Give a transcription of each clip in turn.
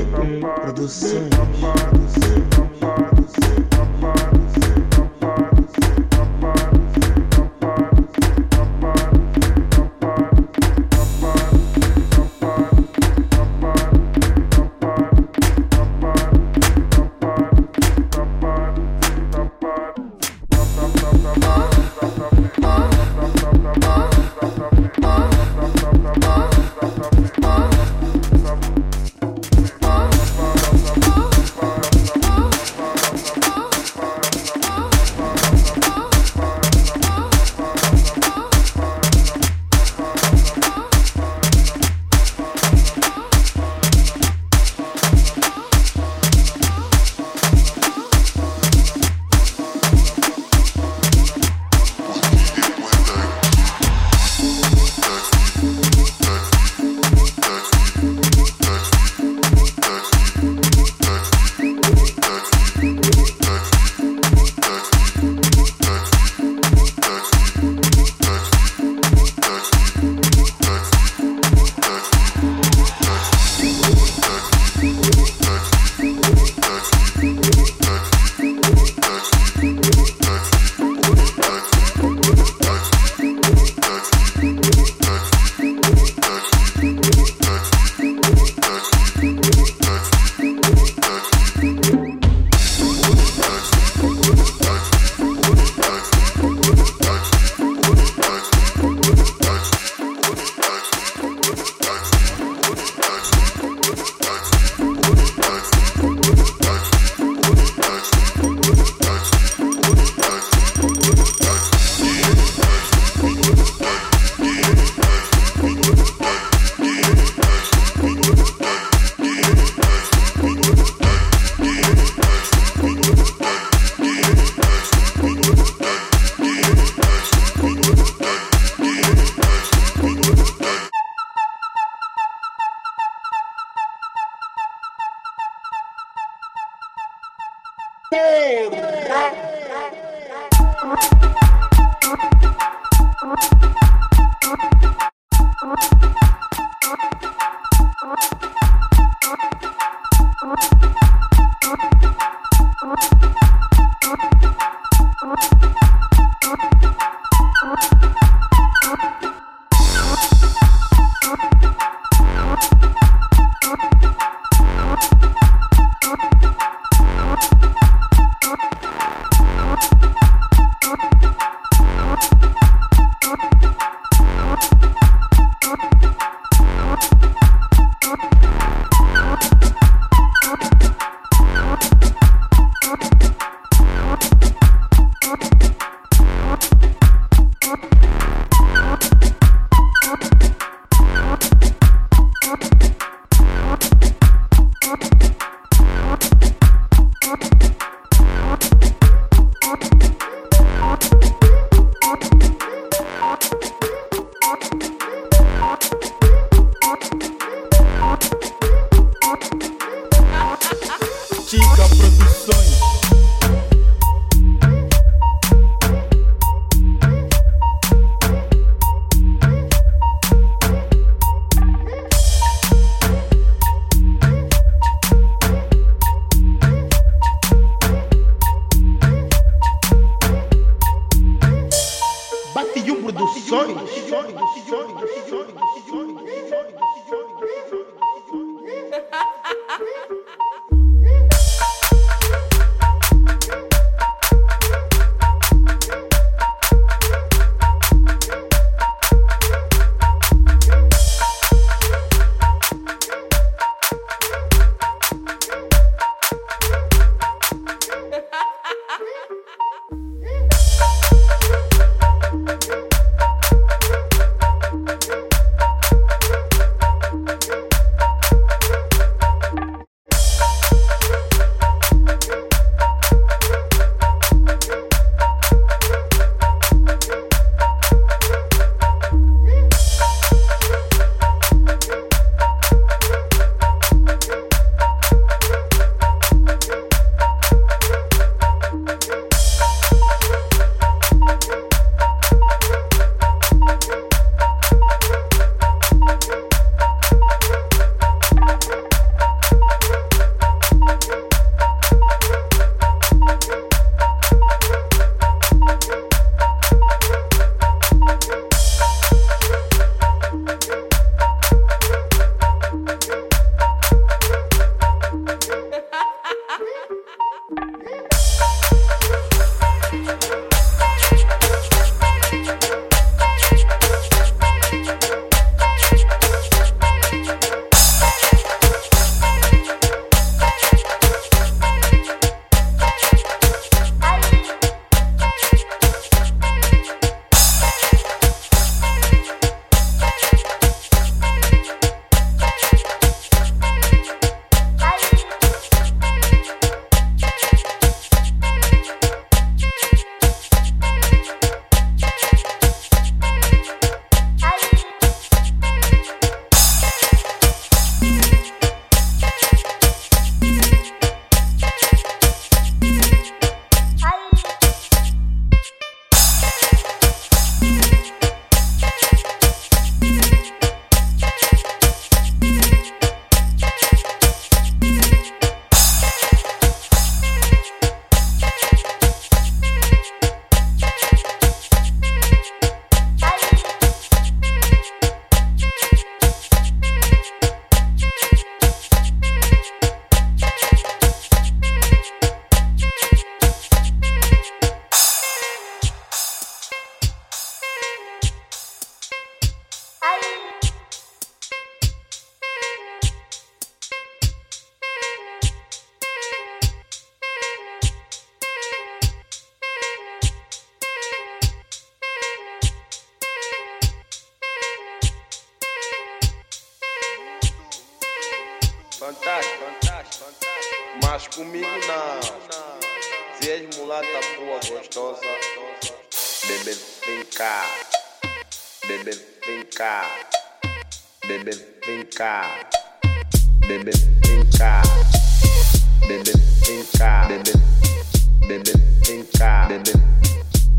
Produções.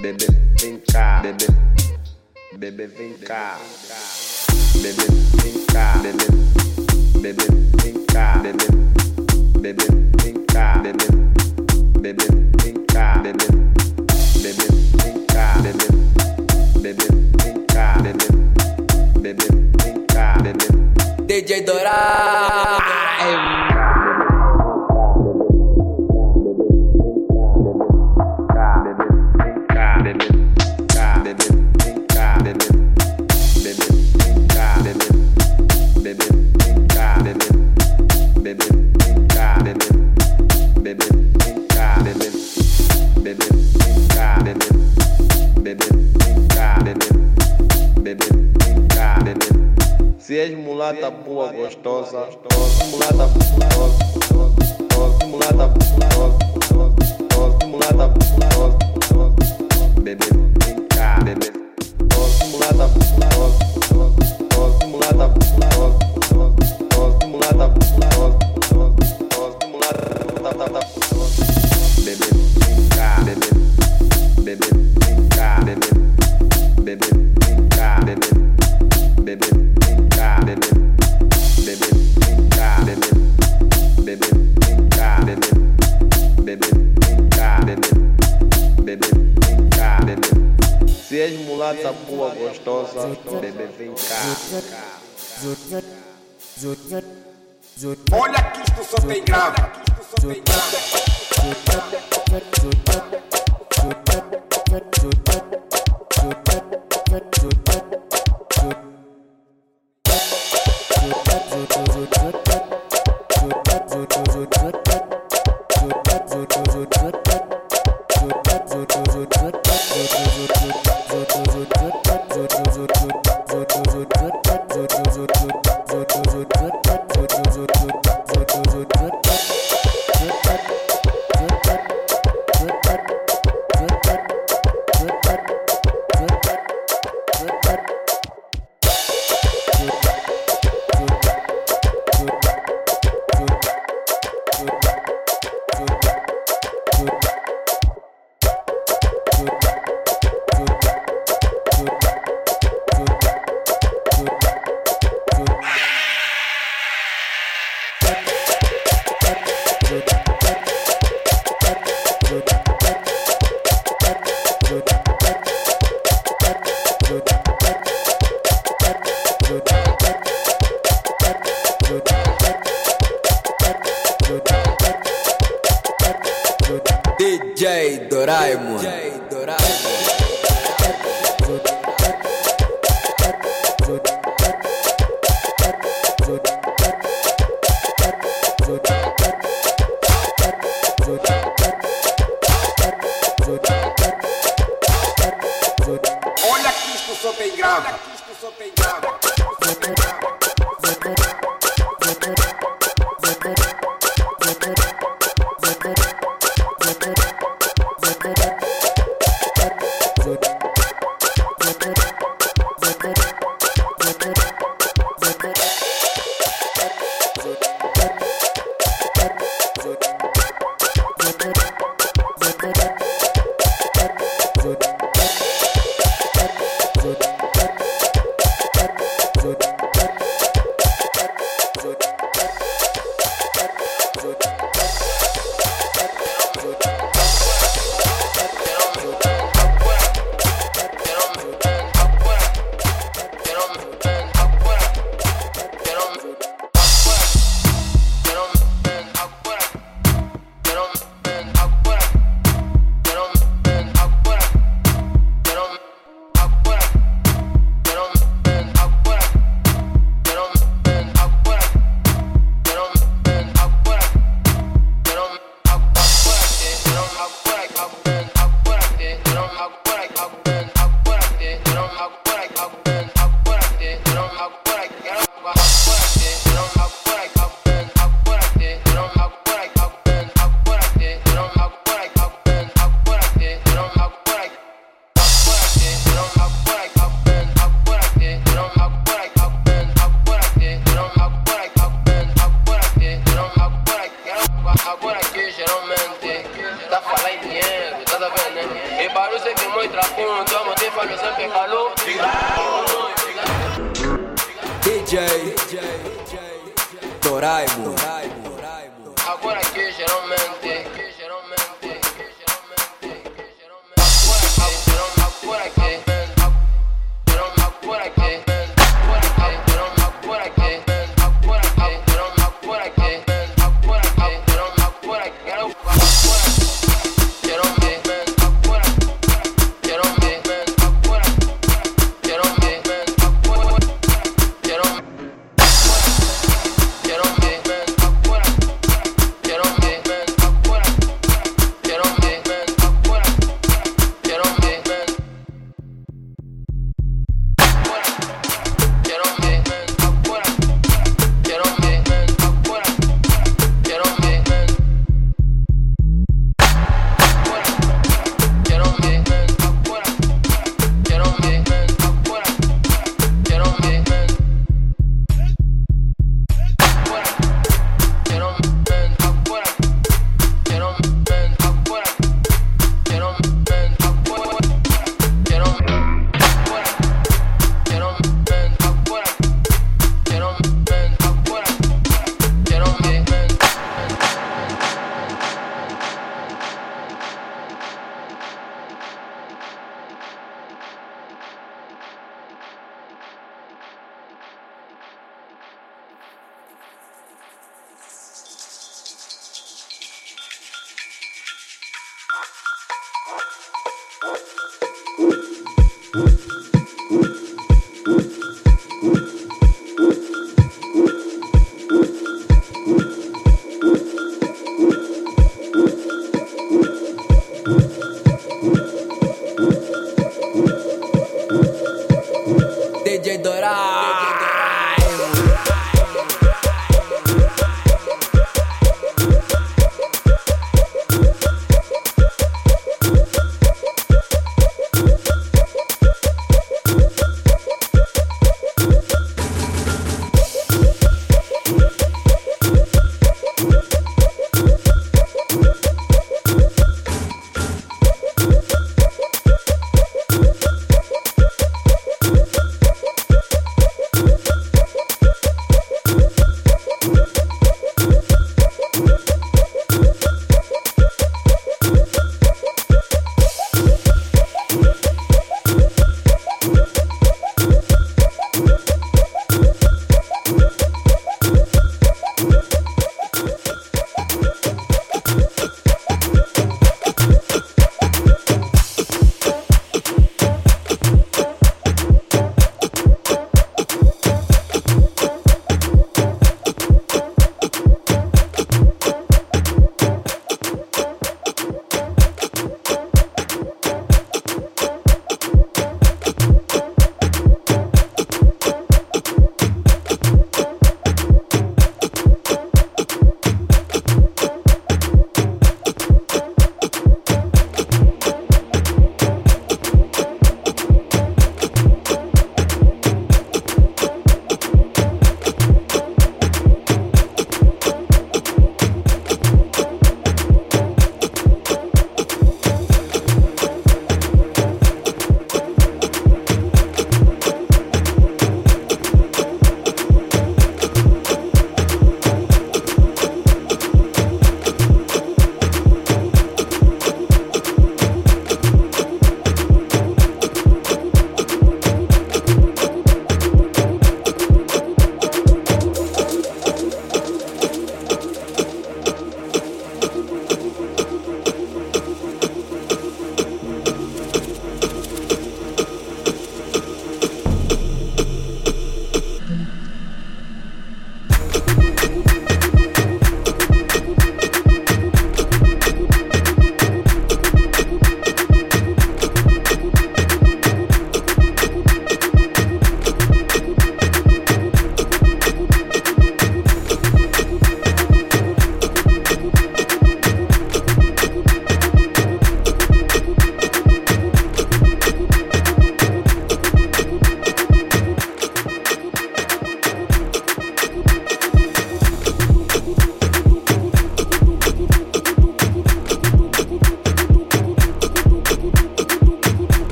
Bebê, vem cá. Bebê, bebê, vem cá. Bebê, vem cá. Bebê, bebê, vem cá. Bebê, bebê, vem cá. Bebê, bebê, vem cá. Bebê, bebê, vem cá. Bebê, bebê, vem cá. Bebê, bebê, vem cá. Bebê, DJ Dourado. mulata boa gostosa, mulata gostosa, mulata Olha que discussão tem grave. Club.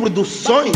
Produções.